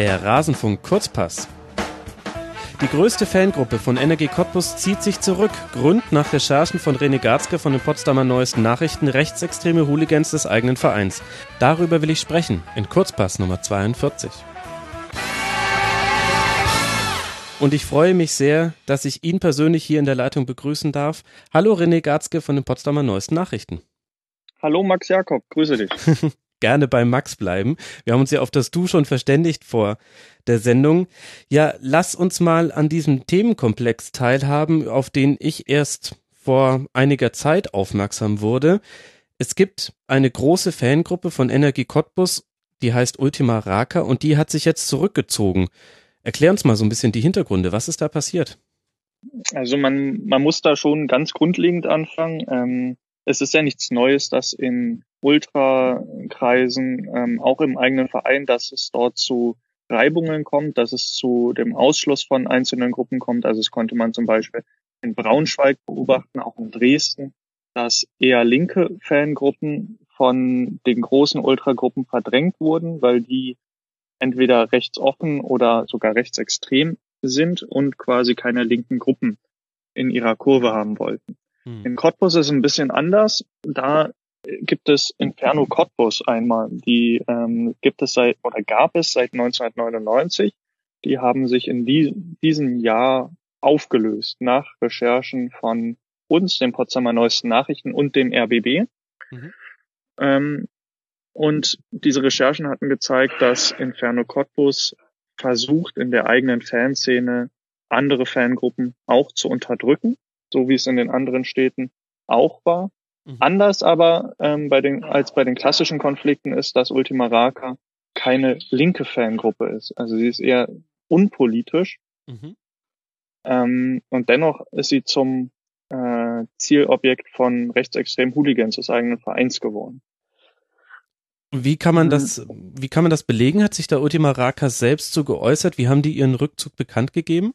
Der Rasenfunk Kurzpass. Die größte Fangruppe von Energie Cottbus zieht sich zurück. Grund nach Recherchen von René Garzke von den Potsdamer Neuesten Nachrichten rechtsextreme Hooligans des eigenen Vereins. Darüber will ich sprechen in Kurzpass Nummer 42. Und ich freue mich sehr, dass ich ihn persönlich hier in der Leitung begrüßen darf. Hallo René Garzke von den Potsdamer Neuesten Nachrichten. Hallo Max Jakob, grüße dich. Gerne bei Max bleiben. Wir haben uns ja auf das Du schon verständigt vor der Sendung. Ja, lass uns mal an diesem Themenkomplex teilhaben, auf den ich erst vor einiger Zeit aufmerksam wurde. Es gibt eine große Fangruppe von Energie Cottbus, die heißt Ultima Raka und die hat sich jetzt zurückgezogen. Erklär uns mal so ein bisschen die Hintergründe. Was ist da passiert? Also man, man muss da schon ganz grundlegend anfangen. Ähm, es ist ja nichts Neues, dass in Ultrakreisen, ähm, auch im eigenen Verein, dass es dort zu Reibungen kommt, dass es zu dem Ausschluss von einzelnen Gruppen kommt. Also es konnte man zum Beispiel in Braunschweig beobachten, auch in Dresden, dass eher linke Fangruppen von den großen Ultragruppen verdrängt wurden, weil die entweder rechtsoffen oder sogar rechtsextrem sind und quasi keine linken Gruppen in ihrer Kurve haben wollten. Hm. In Cottbus ist es ein bisschen anders. Da gibt es Inferno Cottbus einmal. Die ähm, gibt es seit oder gab es seit 1999. Die haben sich in die, diesem Jahr aufgelöst nach Recherchen von uns, den Potsdamer Neuesten Nachrichten und dem RBB. Mhm. Ähm, und diese Recherchen hatten gezeigt, dass Inferno Cottbus versucht, in der eigenen Fanszene andere Fangruppen auch zu unterdrücken, so wie es in den anderen Städten auch war. Mhm. Anders aber ähm, bei den, als bei den klassischen Konflikten ist, dass Ultima Raka keine linke Fangruppe ist. Also sie ist eher unpolitisch. Mhm. Ähm, und dennoch ist sie zum äh, Zielobjekt von rechtsextremen Hooligans des eigenen Vereins geworden. Wie kann man mhm. das, wie kann man das belegen? Hat sich da Ultima Raka selbst so geäußert? Wie haben die ihren Rückzug bekannt gegeben?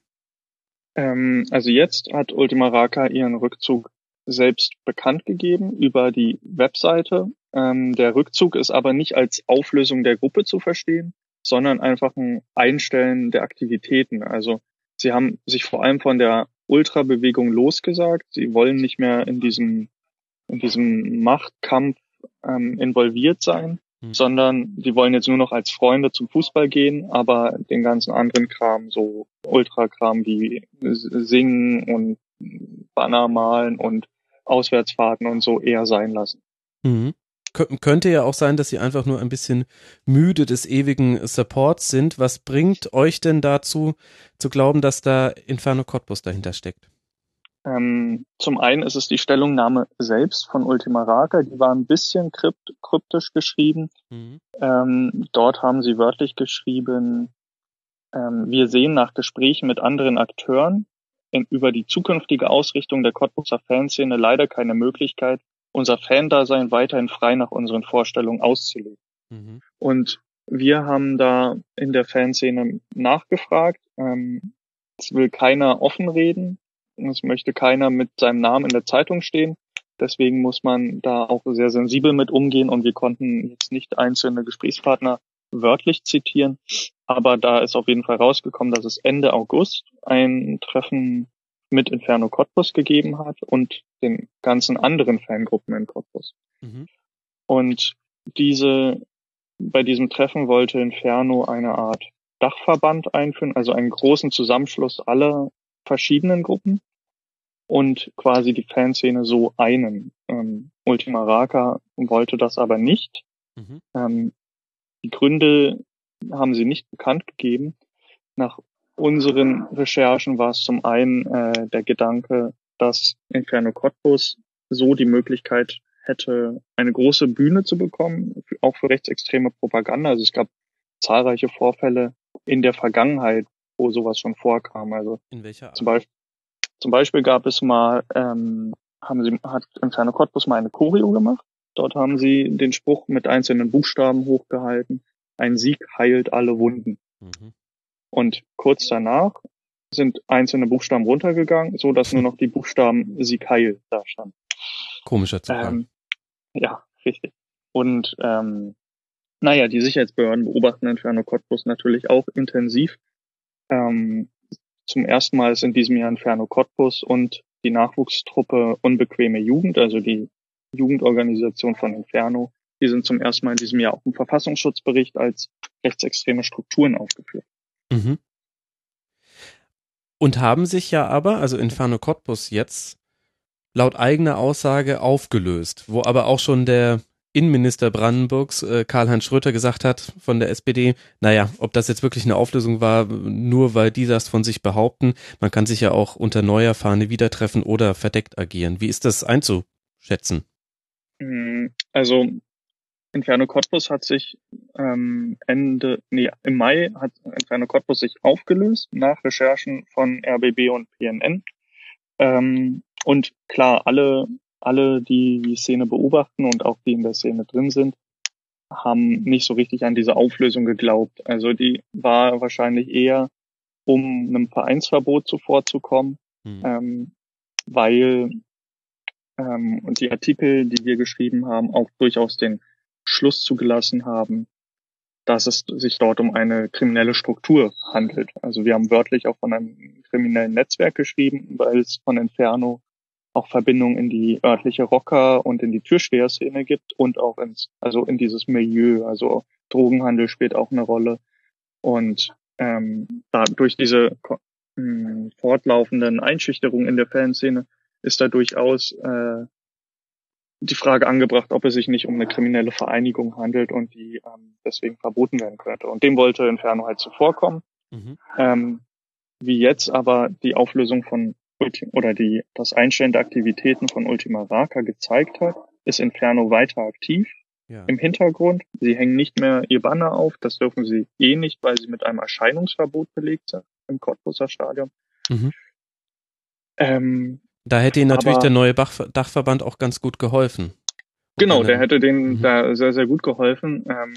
Ähm, also jetzt hat Ultima Raka ihren Rückzug selbst bekannt gegeben über die Webseite. Ähm, der Rückzug ist aber nicht als Auflösung der Gruppe zu verstehen, sondern einfach ein Einstellen der Aktivitäten. Also sie haben sich vor allem von der Ultrabewegung losgesagt. Sie wollen nicht mehr in diesem, in diesem Machtkampf ähm, involviert sein, mhm. sondern die wollen jetzt nur noch als Freunde zum Fußball gehen, aber den ganzen anderen Kram, so Ultrakram wie Singen und Banner malen und Auswärtsfahrten und so eher sein lassen. Mhm. Könnte ja auch sein, dass sie einfach nur ein bisschen müde des ewigen Supports sind. Was bringt euch denn dazu, zu glauben, dass da Inferno Cottbus dahinter steckt? Ähm, zum einen ist es die Stellungnahme selbst von Ultima Raka, die war ein bisschen krypt kryptisch geschrieben. Mhm. Ähm, dort haben sie wörtlich geschrieben, ähm, wir sehen nach Gesprächen mit anderen Akteuren, über die zukünftige Ausrichtung der Cottbuser Fanszene leider keine Möglichkeit, unser Fandasein weiterhin frei nach unseren Vorstellungen auszuleben. Mhm. Und wir haben da in der Fanszene nachgefragt. Ähm, es will keiner offen reden. Es möchte keiner mit seinem Namen in der Zeitung stehen. Deswegen muss man da auch sehr sensibel mit umgehen und wir konnten jetzt nicht einzelne Gesprächspartner wörtlich zitieren, aber da ist auf jeden Fall rausgekommen, dass es Ende August ein Treffen mit Inferno Cottbus gegeben hat und den ganzen anderen Fangruppen in Cottbus. Mhm. Und diese, bei diesem Treffen wollte Inferno eine Art Dachverband einführen, also einen großen Zusammenschluss aller verschiedenen Gruppen und quasi die Fanszene so einen. Ähm, Ultima Raka wollte das aber nicht. Mhm. Ähm, die Gründe haben sie nicht bekannt gegeben. Nach unseren Recherchen war es zum einen äh, der Gedanke, dass Inferno Cottbus so die Möglichkeit hätte, eine große Bühne zu bekommen, auch für rechtsextreme Propaganda. Also es gab zahlreiche Vorfälle in der Vergangenheit, wo sowas schon vorkam. Also in welcher Art? Zum Beispiel, zum Beispiel gab es mal, ähm, haben sie, hat Inferno Cottbus mal eine Choreo gemacht Dort haben sie den Spruch mit einzelnen Buchstaben hochgehalten. Ein Sieg heilt alle Wunden. Mhm. Und kurz danach sind einzelne Buchstaben runtergegangen, so dass nur noch die Buchstaben Sieg heil da standen. Komischer Zufall. Ähm, ja, richtig. Und ähm, naja, die Sicherheitsbehörden beobachten Inferno Cottbus natürlich auch intensiv. Ähm, zum ersten Mal ist in diesem Jahr Inferno Cottbus und die Nachwuchstruppe Unbequeme Jugend, also die Jugendorganisation von Inferno, die sind zum ersten Mal in diesem Jahr auch im Verfassungsschutzbericht als rechtsextreme Strukturen aufgeführt. Mhm. Und haben sich ja aber, also Inferno Cottbus jetzt, laut eigener Aussage aufgelöst, wo aber auch schon der Innenminister Brandenburgs, äh, Karl-Heinz Schröter, gesagt hat von der SPD, naja, ob das jetzt wirklich eine Auflösung war, nur weil die das von sich behaupten, man kann sich ja auch unter neuer Fahne wieder treffen oder verdeckt agieren. Wie ist das einzuschätzen? Mm, also Inferno Cottbus hat sich ähm, Ende, nee, im Mai hat Inferno Cottbus sich aufgelöst nach Recherchen von RBB und PNN. Ähm, und klar, alle alle, die die Szene beobachten und auch die in der Szene drin sind, haben nicht so richtig an diese Auflösung geglaubt. Also die war wahrscheinlich eher, um einem Vereinsverbot zuvorzukommen, mhm. ähm, weil ähm, und die Artikel, die wir geschrieben haben, auch durchaus den Schluss zugelassen haben, dass es sich dort um eine kriminelle Struktur handelt. Also wir haben wörtlich auch von einem kriminellen Netzwerk geschrieben, weil es von Inferno auch Verbindungen in die örtliche Rocker- und in die Türsteher-Szene gibt und auch ins, also in dieses Milieu. Also Drogenhandel spielt auch eine Rolle. Und ähm, da durch diese mh, hm, fortlaufenden Einschüchterungen in der Fanszene ist da durchaus äh, die Frage angebracht, ob es sich nicht um eine kriminelle Vereinigung handelt und die ähm, deswegen verboten werden könnte. Und dem wollte Inferno halt zuvorkommen. Mhm. Ähm, wie jetzt aber die Auflösung von oder die, das Einstellen der Aktivitäten von Ultima Raka gezeigt hat, ist Inferno weiter aktiv ja. im Hintergrund. Sie hängen nicht mehr ihr Banner auf, das dürfen sie eh nicht, weil sie mit einem Erscheinungsverbot belegt sind im Cottbuser Stadion. Mhm. Ähm, da hätte ihnen natürlich aber, der neue Bach, Dachverband auch ganz gut geholfen. Genau, der hätte denen mhm. da sehr, sehr gut geholfen. Ähm,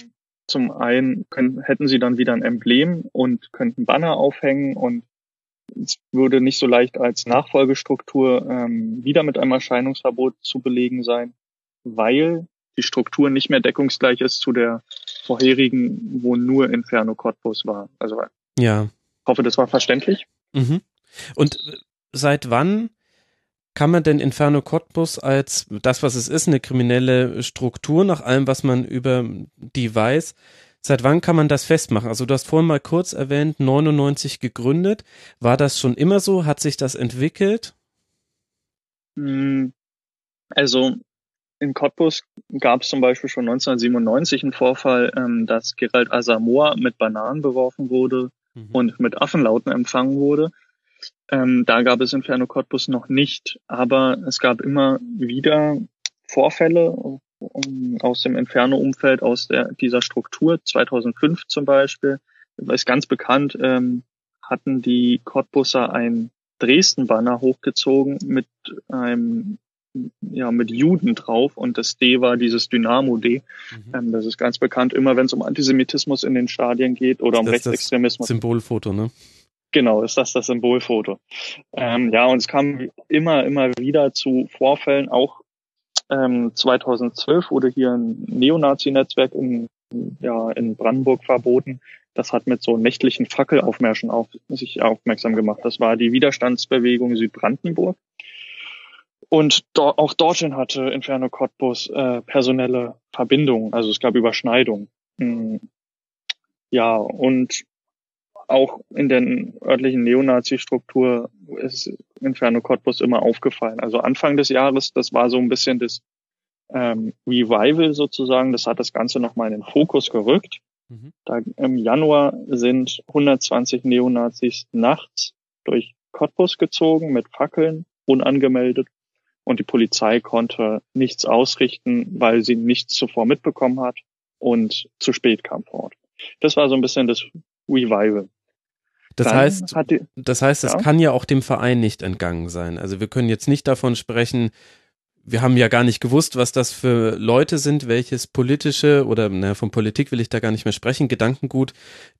zum einen können, hätten sie dann wieder ein Emblem und könnten Banner aufhängen und es würde nicht so leicht als Nachfolgestruktur ähm, wieder mit einem Erscheinungsverbot zu belegen sein, weil die Struktur nicht mehr deckungsgleich ist zu der vorherigen, wo nur Inferno Cottbus war. Also ja. ich hoffe, das war verständlich. Mhm. Und seit wann kann man denn Inferno Cottbus als das, was es ist, eine kriminelle Struktur, nach allem, was man über die weiß, Seit wann kann man das festmachen? Also du hast vorhin mal kurz erwähnt, 99 gegründet. War das schon immer so? Hat sich das entwickelt? Hm, also in Cottbus gab es zum Beispiel schon 1997 einen Vorfall, ähm, dass Gerald Asamoah mit Bananen beworfen wurde mhm. und mit Affenlauten empfangen wurde. Ähm, da gab es Inferno Cottbus noch nicht, aber es gab immer wieder Vorfälle, aus dem Inferno-Umfeld, aus der, dieser Struktur. 2005 zum Beispiel, ist ganz bekannt, ähm, hatten die Cottbusser ein Dresden-Banner hochgezogen mit einem ja, mit Juden drauf und das D war dieses Dynamo-D. Mhm. Ähm, das ist ganz bekannt, immer wenn es um Antisemitismus in den Stadien geht oder um Rechtsextremismus. Symbolfoto, ne? Genau, ist das das Symbolfoto. Ähm, ja, und es kam immer, immer wieder zu Vorfällen, auch ähm, 2012 wurde hier ein Neonazi-Netzwerk in, ja, in Brandenburg verboten. Das hat mit so nächtlichen Fackelaufmärschen auf sich aufmerksam gemacht. Das war die Widerstandsbewegung Südbrandenburg. Und do auch dorthin hatte Inferno Cottbus äh, personelle Verbindungen, also es gab Überschneidungen. Mhm. Ja, und auch in der örtlichen Neonazi-Struktur ist Inferno Cottbus immer aufgefallen. Also Anfang des Jahres, das war so ein bisschen das ähm, Revival sozusagen, das hat das Ganze nochmal in den Fokus gerückt. Mhm. Da im Januar sind 120 Neonazis nachts durch Cottbus gezogen mit Fackeln, unangemeldet. Und die Polizei konnte nichts ausrichten, weil sie nichts zuvor mitbekommen hat und zu spät kam vor Ort. Das war so ein bisschen das Revival. Das heißt, die, das heißt, es ja. kann ja auch dem Verein nicht entgangen sein. Also wir können jetzt nicht davon sprechen, wir haben ja gar nicht gewusst, was das für Leute sind, welches politische oder naja, von Politik will ich da gar nicht mehr sprechen, Gedankengut,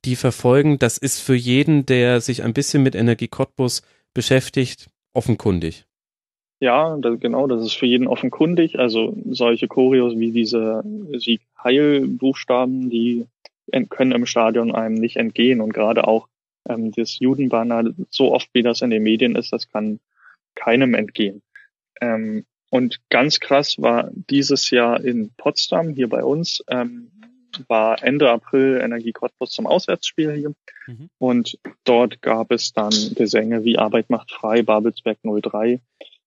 die verfolgen. Das ist für jeden, der sich ein bisschen mit Energie Cottbus beschäftigt, offenkundig. Ja, das, genau, das ist für jeden offenkundig. Also solche Choreos wie diese, sie Heilbuchstaben, die können im Stadion einem nicht entgehen. Und gerade auch ähm, das Judenbanner, so oft wie das in den Medien ist, das kann keinem entgehen. Ähm, und ganz krass war dieses Jahr in Potsdam, hier bei uns, ähm, war Ende April Energie Cottbus zum Auswärtsspiel hier. Mhm. Und dort gab es dann Gesänge wie Arbeit macht frei, Babelsberg 03,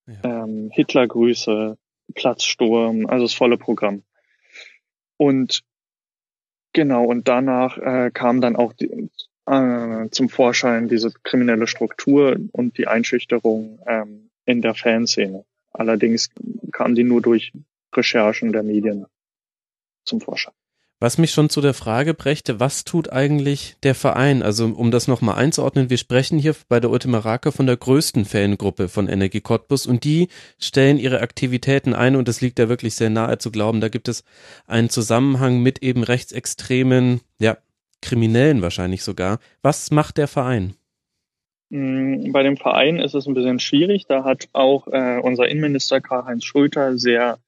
ja. ähm, Hitlergrüße, Platzsturm, also das volle Programm. Und genau, und danach äh, kam dann auch die, äh, zum Vorschein diese kriminelle Struktur und die Einschüchterung ähm, in der Fanszene. Allerdings kam die nur durch Recherchen der Medien zum Vorschein. Was mich schon zu der Frage brächte, was tut eigentlich der Verein? Also um das nochmal einzuordnen, wir sprechen hier bei der Ultima Rake von der größten Fangruppe von Energie Cottbus und die stellen ihre Aktivitäten ein und es liegt ja wirklich sehr nahe zu glauben, da gibt es einen Zusammenhang mit eben rechtsextremen, ja, Kriminellen wahrscheinlich sogar. Was macht der Verein? Mm, bei dem Verein ist es ein bisschen schwierig. Da hat auch äh, unser Innenminister Karl-Heinz Schulter sehr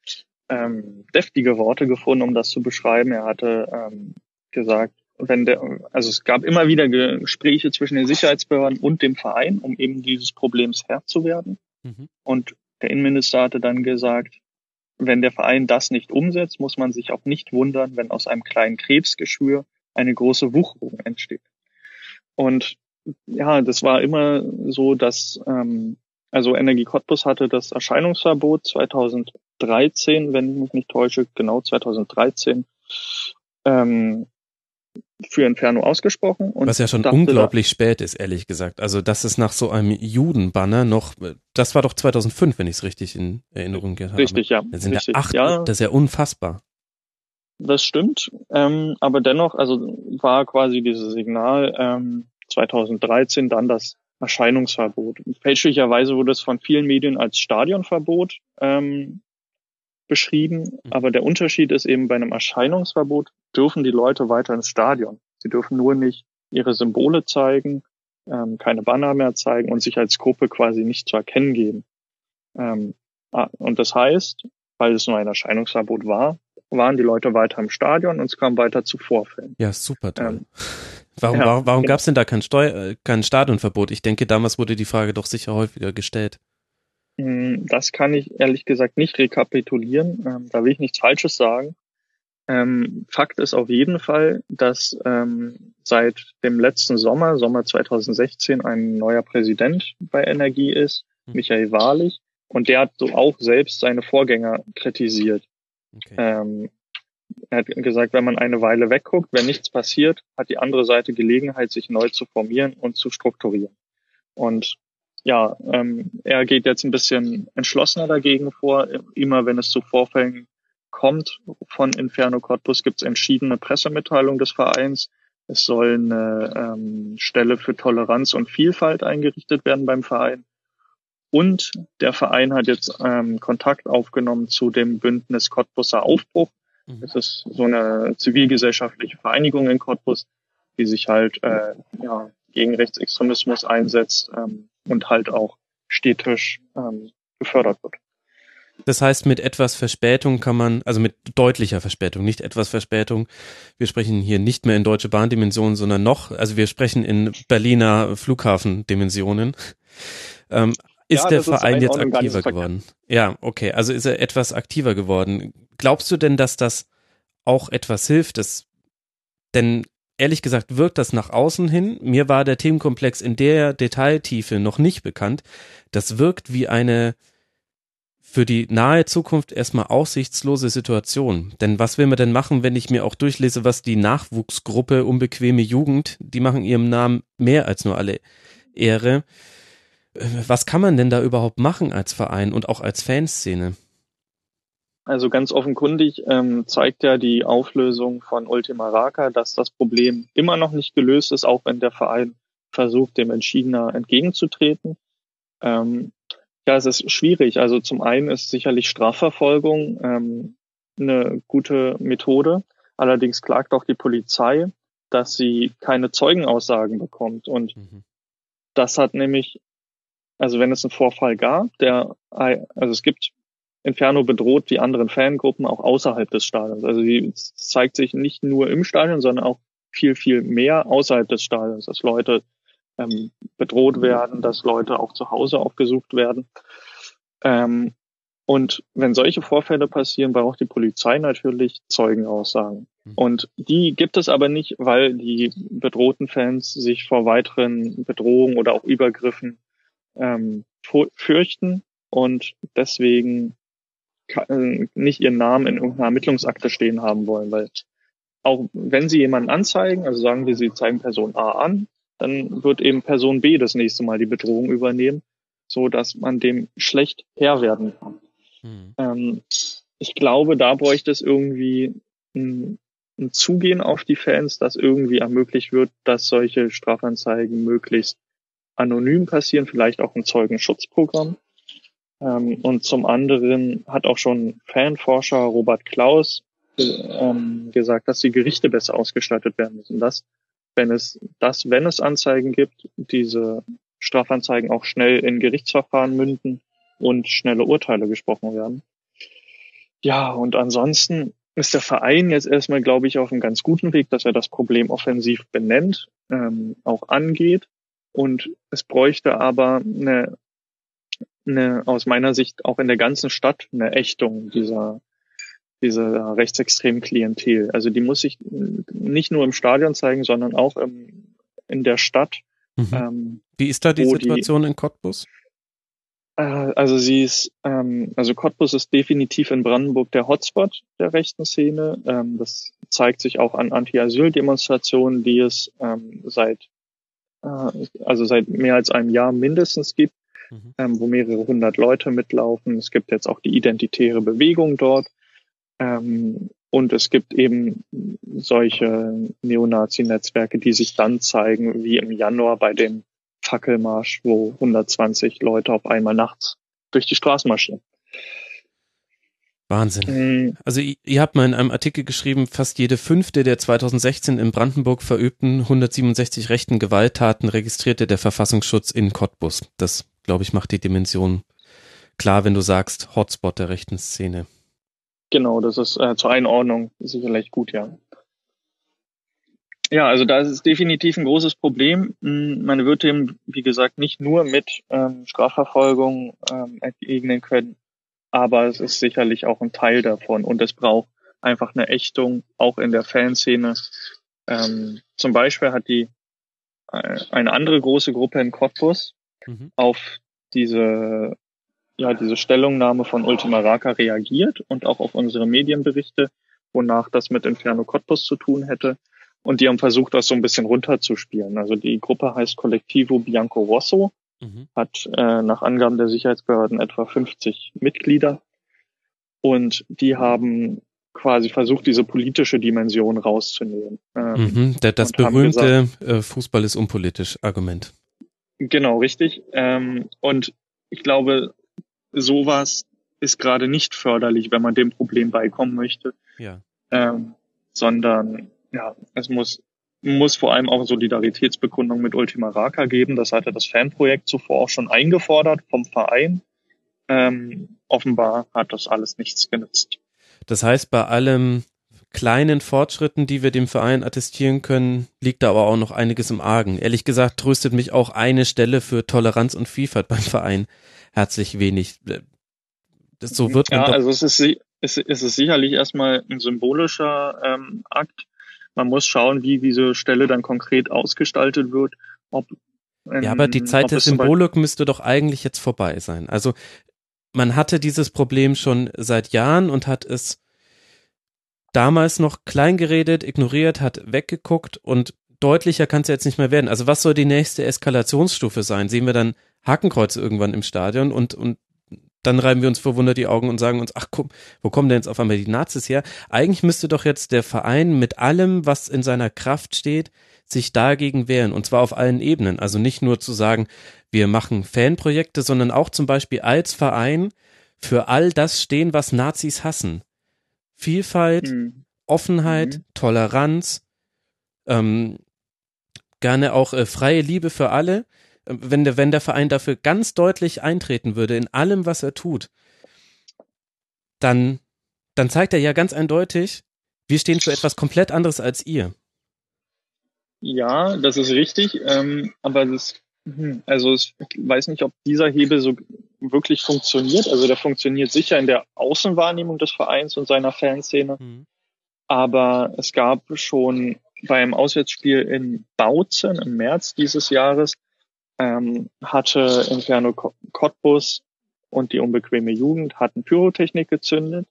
ähm, deftige Worte gefunden, um das zu beschreiben. Er hatte ähm, gesagt, wenn der, also es gab immer wieder Gespräche zwischen den Sicherheitsbehörden und dem Verein, um eben dieses Problems Herr zu werden. Mhm. Und der Innenminister hatte dann gesagt, wenn der Verein das nicht umsetzt, muss man sich auch nicht wundern, wenn aus einem kleinen Krebsgeschwür eine große Wucherung entsteht. Und ja, das war immer so, dass ähm, also Energie Cottbus hatte das Erscheinungsverbot 2013, wenn ich mich nicht täusche, genau 2013 ähm, für Inferno ausgesprochen. Und Was ja schon unglaublich spät ist, ehrlich gesagt. Also das ist nach so einem Judenbanner noch, das war doch 2005, wenn ich es richtig in Erinnerung habe. Richtig, ja. Das sind richtig, ja acht, ja. das ist ja unfassbar. Das stimmt, ähm, aber dennoch, also war quasi dieses Signal, ähm, 2013 dann das Erscheinungsverbot. Fälschlicherweise wurde es von vielen Medien als Stadionverbot ähm, beschrieben, mhm. aber der Unterschied ist eben bei einem Erscheinungsverbot dürfen die Leute weiter ins Stadion. Sie dürfen nur nicht ihre Symbole zeigen, ähm, keine Banner mehr zeigen und sich als Gruppe quasi nicht zu erkennen geben. Ähm, ah, und das heißt, weil es nur ein Erscheinungsverbot war, waren die Leute weiter im Stadion und es kam weiter zu Vorfällen. Ja, super toll. Ähm, warum ja, warum, warum genau. gab es denn da kein, Steu äh, kein Stadionverbot? Ich denke, damals wurde die Frage doch sicher häufiger gestellt. Hm, das kann ich ehrlich gesagt nicht rekapitulieren. Ähm, da will ich nichts Falsches sagen. Ähm, Fakt ist auf jeden Fall, dass ähm, seit dem letzten Sommer, Sommer 2016, ein neuer Präsident bei Energie ist, hm. Michael Wahrlich, und der hat so auch selbst seine Vorgänger kritisiert. Okay. Ähm, er hat gesagt, wenn man eine Weile wegguckt, wenn nichts passiert, hat die andere Seite Gelegenheit, sich neu zu formieren und zu strukturieren. Und ja, ähm, er geht jetzt ein bisschen entschlossener dagegen vor. Immer wenn es zu Vorfällen kommt von Inferno Cottbus, gibt es entschiedene Pressemitteilungen des Vereins. Es soll eine ähm, Stelle für Toleranz und Vielfalt eingerichtet werden beim Verein. Und der Verein hat jetzt ähm, Kontakt aufgenommen zu dem Bündnis Cottbuser Aufbruch. Mhm. Das ist so eine zivilgesellschaftliche Vereinigung in Cottbus, die sich halt äh, ja, gegen Rechtsextremismus einsetzt ähm, und halt auch städtisch ähm, gefördert wird. Das heißt, mit etwas Verspätung kann man, also mit deutlicher Verspätung, nicht etwas Verspätung. Wir sprechen hier nicht mehr in deutsche Bahndimensionen, sondern noch, also wir sprechen in Berliner Flughafendimensionen. Ähm, ist ja, der Verein jetzt aktiver geworden? Ja, okay. Also ist er etwas aktiver geworden. Glaubst du denn, dass das auch etwas hilft? Dass, denn ehrlich gesagt wirkt das nach außen hin. Mir war der Themenkomplex in der Detailtiefe noch nicht bekannt. Das wirkt wie eine für die nahe Zukunft erstmal aussichtslose Situation. Denn was will man denn machen, wenn ich mir auch durchlese, was die Nachwuchsgruppe Unbequeme Jugend, die machen ihrem Namen mehr als nur alle Ehre was kann man denn da überhaupt machen als Verein und auch als Fanszene? Also ganz offenkundig ähm, zeigt ja die Auflösung von Ultima Raka, dass das Problem immer noch nicht gelöst ist, auch wenn der Verein versucht, dem entschiedener entgegenzutreten. Ähm, ja, es ist schwierig. Also zum einen ist sicherlich Strafverfolgung ähm, eine gute Methode. Allerdings klagt auch die Polizei, dass sie keine Zeugenaussagen bekommt. Und mhm. das hat nämlich also wenn es einen Vorfall gab, der, also es gibt Inferno bedroht die anderen Fangruppen auch außerhalb des Stadions. Also sie zeigt sich nicht nur im Stadion, sondern auch viel, viel mehr außerhalb des Stadions, dass Leute ähm, bedroht werden, dass Leute auch zu Hause aufgesucht werden. Ähm, und wenn solche Vorfälle passieren, braucht die Polizei natürlich Zeugenaussagen. Mhm. Und die gibt es aber nicht, weil die bedrohten Fans sich vor weiteren Bedrohungen oder auch Übergriffen ähm, fürchten und deswegen äh, nicht ihren Namen in irgendeiner Ermittlungsakte stehen haben wollen, weil auch wenn sie jemanden anzeigen, also sagen wir, sie zeigen Person A an, dann wird eben Person B das nächste Mal die Bedrohung übernehmen, so dass man dem schlecht Herr werden kann. Mhm. Ähm, ich glaube, da bräuchte es irgendwie ein, ein Zugehen auf die Fans, dass irgendwie ermöglicht wird, dass solche Strafanzeigen möglichst anonym passieren, vielleicht auch ein Zeugenschutzprogramm. Ähm, und zum anderen hat auch schon Fanforscher Robert Klaus ähm, gesagt, dass die Gerichte besser ausgestattet werden müssen. Dass, wenn es, dass, wenn es Anzeigen gibt, diese Strafanzeigen auch schnell in Gerichtsverfahren münden und schnelle Urteile gesprochen werden. Ja, und ansonsten ist der Verein jetzt erstmal, glaube ich, auf einem ganz guten Weg, dass er das Problem offensiv benennt, ähm, auch angeht. Und es bräuchte aber eine, eine, aus meiner Sicht auch in der ganzen Stadt eine Ächtung dieser, dieser rechtsextremen Klientel. Also die muss sich nicht nur im Stadion zeigen, sondern auch im, in der Stadt. Mhm. Ähm, Wie ist da die Situation die, in Cottbus? Äh, also sie ist, ähm, also Cottbus ist definitiv in Brandenburg der Hotspot der rechten Szene. Ähm, das zeigt sich auch an Anti-Asyl-Demonstrationen, die es ähm, seit äh, also seit mehr als einem Jahr mindestens gibt, mhm. ähm, wo mehrere hundert Leute mitlaufen. Es gibt jetzt auch die identitäre Bewegung dort. Ähm, und es gibt eben solche Neonazi-Netzwerke, die sich dann zeigen, wie im Januar bei dem Fackelmarsch, wo 120 Leute auf einmal nachts durch die Straßen marschieren. Wahnsinn. Mhm. Also ihr habt mal in einem Artikel geschrieben, fast jede fünfte der 2016 in Brandenburg verübten 167 rechten Gewalttaten registrierte der Verfassungsschutz in Cottbus. Das, glaube ich, macht die Dimension klar, wenn du sagst Hotspot der rechten Szene. Genau, das ist äh, zur Einordnung sicherlich gut, ja. Ja, also da ist es definitiv ein großes Problem. Hm, man wird dem, wie gesagt, nicht nur mit ähm, Strafverfolgung ähm, entgegnen können, aber es ist sicherlich auch ein Teil davon und es braucht einfach eine Ächtung, auch in der Fanszene. Ähm, zum Beispiel hat die äh, eine andere große Gruppe in Cottbus mhm. auf diese ja diese Stellungnahme von Ultima Raka reagiert und auch auf unsere Medienberichte, wonach das mit Inferno Cottbus zu tun hätte. Und die haben versucht, das so ein bisschen runterzuspielen. Also die Gruppe heißt Collectivo Bianco Rosso, mhm. hat äh, nach Angaben der Sicherheitsbehörden etwa 50 Mitglieder. Und die haben quasi versucht, diese politische Dimension rauszunehmen. Ähm, mhm, das berühmte gesagt, äh, Fußball ist unpolitisch Argument. Genau, richtig. Ähm, und ich glaube, sowas ist gerade nicht förderlich, wenn man dem Problem beikommen möchte. Ja. Ähm, sondern ja, es muss, muss vor allem auch Solidaritätsbekundung mit Ultima Raka geben. Das hatte das Fanprojekt zuvor auch schon eingefordert vom Verein. Ähm, offenbar hat das alles nichts genützt. Das heißt, bei allem kleinen Fortschritten, die wir dem Verein attestieren können, liegt da aber auch noch einiges im Argen. Ehrlich gesagt tröstet mich auch eine Stelle für Toleranz und Vielfalt beim Verein herzlich wenig. Das, so wird ja, also es ist, es ist sicherlich erstmal ein symbolischer ähm, Akt, man muss schauen, wie diese Stelle dann konkret ausgestaltet wird. Ob, ähm, ja, aber die Zeit der Symbolik müsste doch eigentlich jetzt vorbei sein. Also man hatte dieses Problem schon seit Jahren und hat es damals noch klein geredet, ignoriert, hat weggeguckt und deutlicher kann es jetzt nicht mehr werden. Also was soll die nächste Eskalationsstufe sein? Sehen wir dann Hakenkreuze irgendwann im Stadion und, und dann reiben wir uns verwundert die Augen und sagen uns, ach guck, wo kommen denn jetzt auf einmal die Nazis her? Eigentlich müsste doch jetzt der Verein mit allem, was in seiner Kraft steht, sich dagegen wehren und zwar auf allen Ebenen. Also nicht nur zu sagen, wir machen Fanprojekte, sondern auch zum Beispiel als Verein für all das stehen, was Nazis hassen. Vielfalt, mhm. Offenheit, mhm. Toleranz, ähm, gerne auch äh, freie Liebe für alle wenn der, wenn der Verein dafür ganz deutlich eintreten würde in allem, was er tut, dann, dann zeigt er ja ganz eindeutig, wir stehen für etwas komplett anderes als ihr. Ja, das ist richtig, ähm, aber das, hm, also ich weiß nicht, ob dieser Hebel so wirklich funktioniert. Also der funktioniert sicher in der Außenwahrnehmung des Vereins und seiner Fanszene. Mhm. Aber es gab schon beim Auswärtsspiel in Bautzen im März dieses Jahres ähm, hatte Inferno Cottbus und die unbequeme Jugend hatten Pyrotechnik gezündet,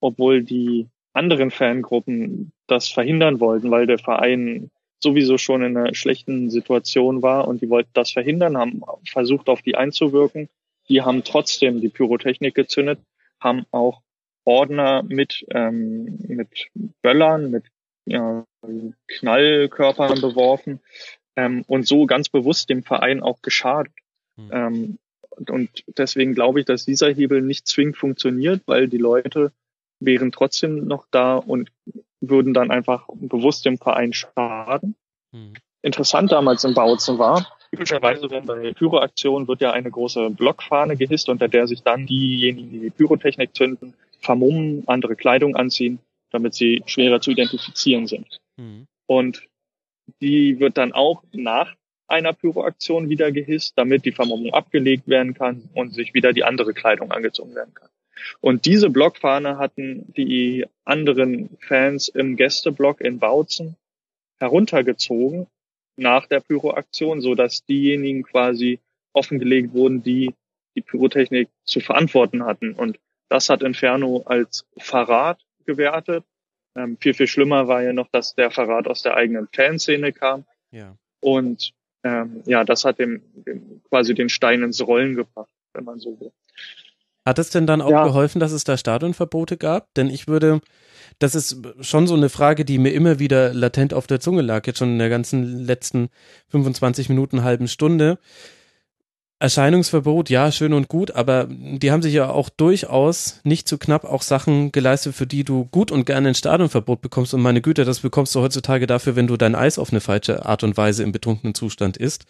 obwohl die anderen Fangruppen das verhindern wollten, weil der Verein sowieso schon in einer schlechten Situation war und die wollten das verhindern, haben versucht auf die einzuwirken. Die haben trotzdem die Pyrotechnik gezündet, haben auch Ordner mit, ähm, mit Böllern, mit ja, Knallkörpern beworfen ähm, und so ganz bewusst dem Verein auch geschadet. Mhm. Ähm, und deswegen glaube ich, dass dieser Hebel nicht zwingend funktioniert, weil die Leute wären trotzdem noch da und würden dann einfach bewusst dem Verein schaden. Mhm. Interessant damals in Bautzen war, typischerweise wenn bei Pyroaktionen wird ja eine große Blockfahne gehisst, unter der sich dann diejenigen, die die Pyrotechnik zünden, vermummen, andere Kleidung anziehen, damit sie schwerer zu identifizieren sind. Mhm. Und die wird dann auch nach einer Pyroaktion wieder gehisst, damit die Vermummung abgelegt werden kann und sich wieder die andere Kleidung angezogen werden kann. Und diese Blockfahne hatten die anderen Fans im Gästeblock in Bautzen heruntergezogen nach der Pyroaktion, so dass diejenigen quasi offengelegt wurden, die die Pyrotechnik zu verantworten hatten. Und das hat Inferno als Verrat gewertet. Ähm, viel, viel schlimmer war ja noch, dass der Verrat aus der eigenen Fanszene kam. Ja. Und ähm, ja, das hat dem, dem quasi den Stein ins Rollen gebracht, wenn man so will. Hat es denn dann auch ja. geholfen, dass es da Stadionverbote gab? Denn ich würde, das ist schon so eine Frage, die mir immer wieder latent auf der Zunge lag, jetzt schon in der ganzen letzten 25 Minuten, halben Stunde. Erscheinungsverbot, ja, schön und gut, aber die haben sich ja auch durchaus nicht zu knapp auch Sachen geleistet, für die du gut und gerne ein Stadionverbot bekommst. Und meine Güte, das bekommst du heutzutage dafür, wenn du dein Eis auf eine falsche Art und Weise im betrunkenen Zustand isst.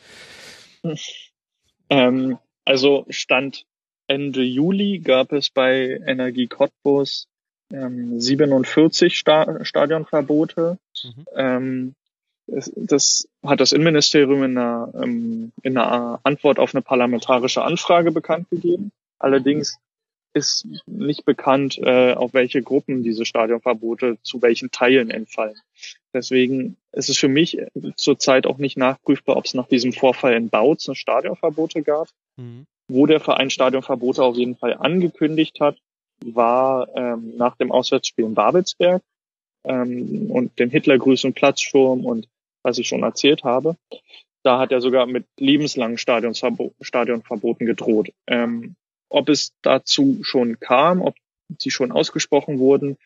Ähm, also Stand Ende Juli gab es bei Energie Cottbus ähm, 47 Sta Stadionverbote. Mhm. Ähm, das hat das Innenministerium in einer, ähm, in einer Antwort auf eine parlamentarische Anfrage bekannt gegeben. Allerdings ist nicht bekannt, äh, auf welche Gruppen diese Stadionverbote zu welchen Teilen entfallen. Deswegen ist es für mich zurzeit auch nicht nachprüfbar, ob es nach diesem Vorfall in Bautzen Stadionverbote gab. Mhm. Wo der Verein Stadionverbote auf jeden Fall angekündigt hat, war ähm, nach dem Auswärtsspiel in Babelsberg ähm, und den Hitlergrüßen Platzsturm und was ich schon erzählt habe. Da hat er sogar mit lebenslangen Stadionsverbo Stadionverboten gedroht. Ähm, ob es dazu schon kam, ob sie schon ausgesprochen wurden,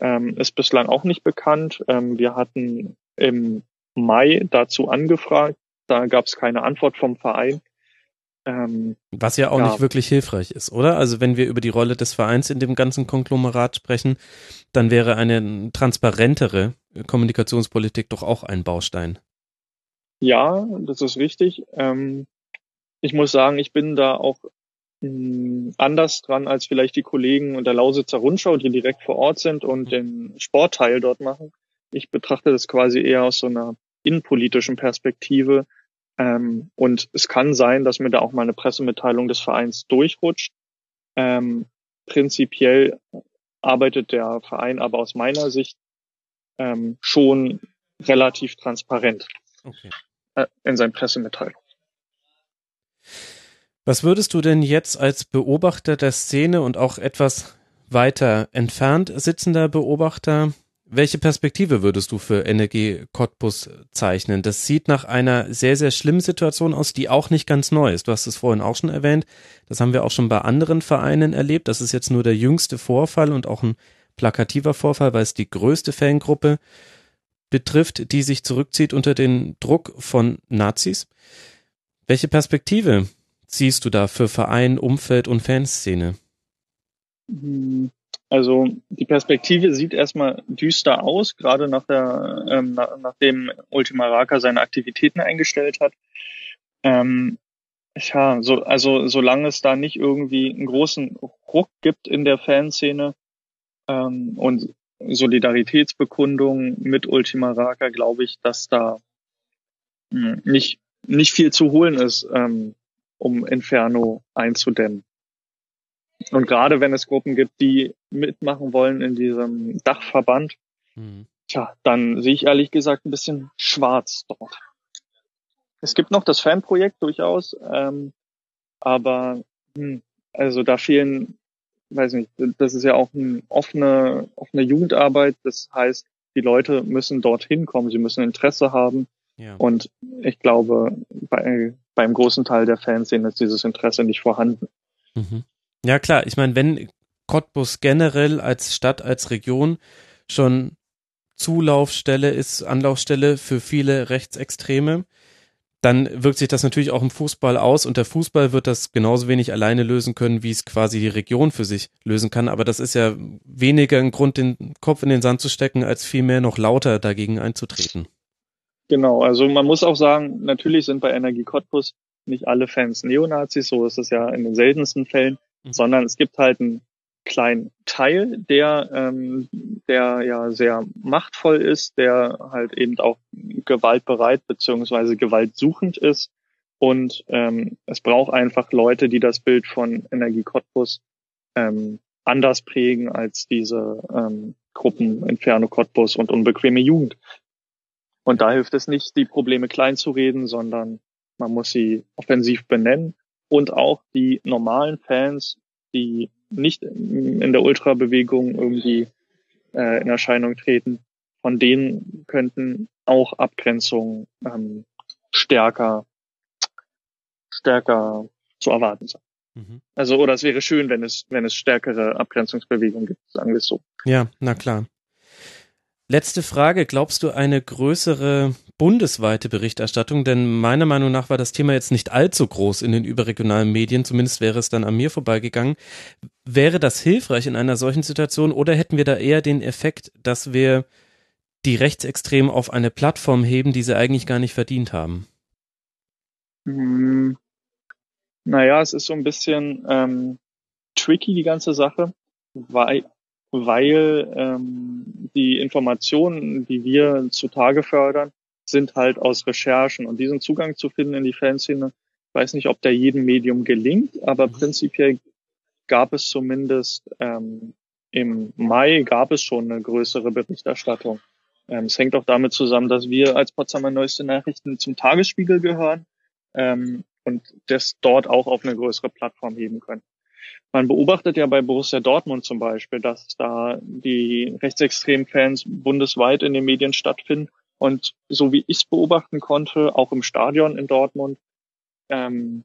ähm, ist bislang auch nicht bekannt. Ähm, wir hatten im Mai dazu angefragt. Da gab es keine Antwort vom Verein. Ähm, Was ja auch ja. nicht wirklich hilfreich ist, oder? Also wenn wir über die Rolle des Vereins in dem ganzen Konglomerat sprechen, dann wäre eine transparentere Kommunikationspolitik doch auch ein Baustein. Ja, das ist richtig. Ähm, ich muss sagen, ich bin da auch mh, hm, anders dran als vielleicht die Kollegen und der Lausitzer Rundschau, die direkt vor Ort sind und mhm. den Sportteil dort machen. Ich betrachte das quasi eher aus so einer innenpolitischen Perspektive ähm, und es kann sein, dass mir da auch mal eine Pressemitteilung des Vereins durchrutscht. Ähm, prinzipiell arbeitet der Verein aber aus meiner Sicht ähm, schon relativ transparent okay. äh, in seinen Pressemitteilungen. Was würdest du denn jetzt als Beobachter der Szene und auch etwas weiter entfernt sitzender Beobachter welche Perspektive würdest du für Energie Cottbus zeichnen? Das sieht nach einer sehr, sehr schlimmen Situation aus, die auch nicht ganz neu ist. Du hast es vorhin auch schon erwähnt. Das haben wir auch schon bei anderen Vereinen erlebt. Das ist jetzt nur der jüngste Vorfall und auch ein plakativer Vorfall, weil es die größte Fangruppe betrifft, die sich zurückzieht unter den Druck von Nazis. Welche Perspektive siehst du da für Verein, Umfeld und Fanszene? Hm, also die Perspektive sieht erstmal düster aus, gerade nach der, ähm, nach, nachdem Ultima Raka seine Aktivitäten eingestellt hat. Ähm, ja, so, also solange es da nicht irgendwie einen großen Ruck gibt in der Fanszene, ähm, und Solidaritätsbekundungen mit Ultima Raka glaube ich, dass da mh, hm, nicht, nicht viel zu holen ist, ähm, um Inferno einzudämmen. Und gerade wenn es Gruppen gibt, die mitmachen wollen in diesem Dachverband, mhm. tja, dann sehe ich ehrlich gesagt ein bisschen schwarz dort. Es gibt noch das Fanprojekt durchaus, ähm, aber hm, also da fehlen, weiß nicht, das ist ja auch eine offene, offene Jugendarbeit. Das heißt, die Leute müssen dorthin kommen, sie müssen Interesse haben. Ja. Und ich glaube, bei, beim großen Teil der Fans sehen ist dieses Interesse nicht vorhanden. Mhm. Ja klar, ich meine, wenn Cottbus generell als Stadt, als Region schon Zulaufstelle ist, Anlaufstelle für viele Rechtsextreme, dann wirkt sich das natürlich auch im Fußball aus und der Fußball wird das genauso wenig alleine lösen können, wie es quasi die Region für sich lösen kann. Aber das ist ja weniger ein Grund, den Kopf in den Sand zu stecken, als vielmehr noch lauter dagegen einzutreten. Genau, also man muss auch sagen, natürlich sind bei Energie Cottbus nicht alle Fans Neonazis, so ist es ja in den seltensten Fällen, mhm. sondern es gibt halt einen kleinen Teil, der, ähm, der ja sehr machtvoll ist, der halt eben auch gewaltbereit beziehungsweise gewaltsuchend ist. Und ähm, es braucht einfach Leute, die das Bild von Energie Cottbus ähm, anders prägen als diese ähm, Gruppen Inferno Cottbus und unbequeme Jugend. Und da hilft es nicht, die Probleme klein zu reden, sondern man muss sie offensiv benennen und auch die normalen Fans, die nicht in der Ultrabewegung irgendwie äh, in Erscheinung treten, von denen könnten auch Abgrenzungen ähm, stärker, stärker zu erwarten sein. Mhm. Also, oder es wäre schön, wenn es, wenn es stärkere Abgrenzungsbewegungen gibt, sagen wir es so. Ja, na klar. Letzte Frage. Glaubst du eine größere bundesweite Berichterstattung? Denn meiner Meinung nach war das Thema jetzt nicht allzu groß in den überregionalen Medien. Zumindest wäre es dann an mir vorbeigegangen. Wäre das hilfreich in einer solchen Situation oder hätten wir da eher den Effekt, dass wir die Rechtsextremen auf eine Plattform heben, die sie eigentlich gar nicht verdient haben? Hm. Naja, es ist so ein bisschen ähm, tricky, die ganze Sache, weil weil ähm, die Informationen, die wir zutage fördern, sind halt aus Recherchen und diesen Zugang zu finden in die Fanszene, weiß nicht, ob der jedem Medium gelingt, aber mhm. prinzipiell gab es zumindest ähm, im Mai gab es schon eine größere Berichterstattung. Ähm, es hängt auch damit zusammen, dass wir als Potsdamer Neueste Nachrichten zum Tagesspiegel gehören ähm, und das dort auch auf eine größere Plattform heben können. Man beobachtet ja bei Borussia Dortmund zum Beispiel, dass da die rechtsextremen Fans bundesweit in den Medien stattfinden. Und so wie ich es beobachten konnte, auch im Stadion in Dortmund, ähm,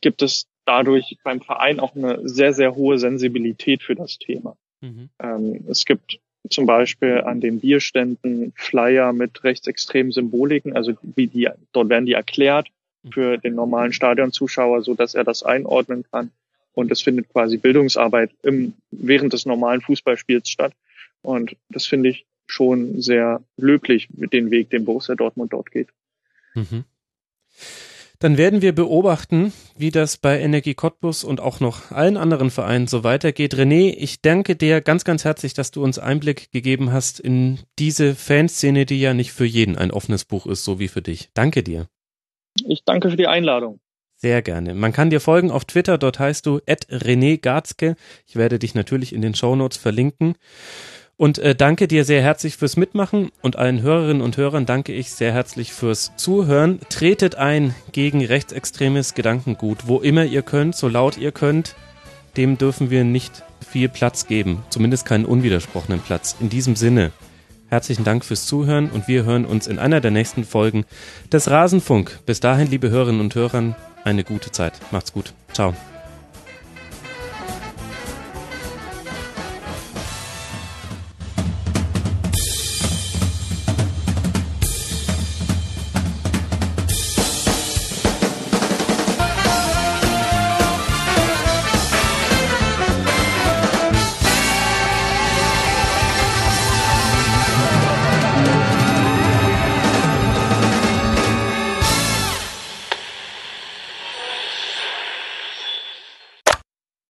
gibt es dadurch beim Verein auch eine sehr, sehr hohe Sensibilität für das Thema. Mhm. Ähm, es gibt zum Beispiel an den Bierständen Flyer mit rechtsextremen Symboliken, also wie die, dort werden die erklärt mhm. für den normalen Stadionzuschauer, so dass er das einordnen kann und es findet quasi Bildungsarbeit im, während des normalen Fußballspiels statt. Und das finde ich schon sehr löblich mit dem Weg, den Borussia Dortmund dort geht. Mhm. Dann werden wir beobachten, wie das bei Energie Cottbus und auch noch allen anderen Vereinen so weitergeht. René, ich danke dir ganz, ganz herzlich, dass du uns Einblick gegeben hast in diese Fanszene, die ja nicht für jeden ein offenes Buch ist, so wie für dich. Danke dir. Ich danke für die Einladung. Sehr gerne. Man kann dir folgen auf Twitter, dort heißt du René Garzke. Ich werde dich natürlich in den Shownotes verlinken. Und äh, danke dir sehr herzlich fürs Mitmachen und allen Hörerinnen und Hörern danke ich sehr herzlich fürs Zuhören. Tretet ein gegen rechtsextremes Gedankengut, wo immer ihr könnt, so laut ihr könnt. Dem dürfen wir nicht viel Platz geben, zumindest keinen unwidersprochenen Platz. In diesem Sinne, Herzlichen Dank fürs Zuhören und wir hören uns in einer der nächsten Folgen des Rasenfunk. Bis dahin, liebe Hörerinnen und Hörer, eine gute Zeit. Macht's gut. Ciao.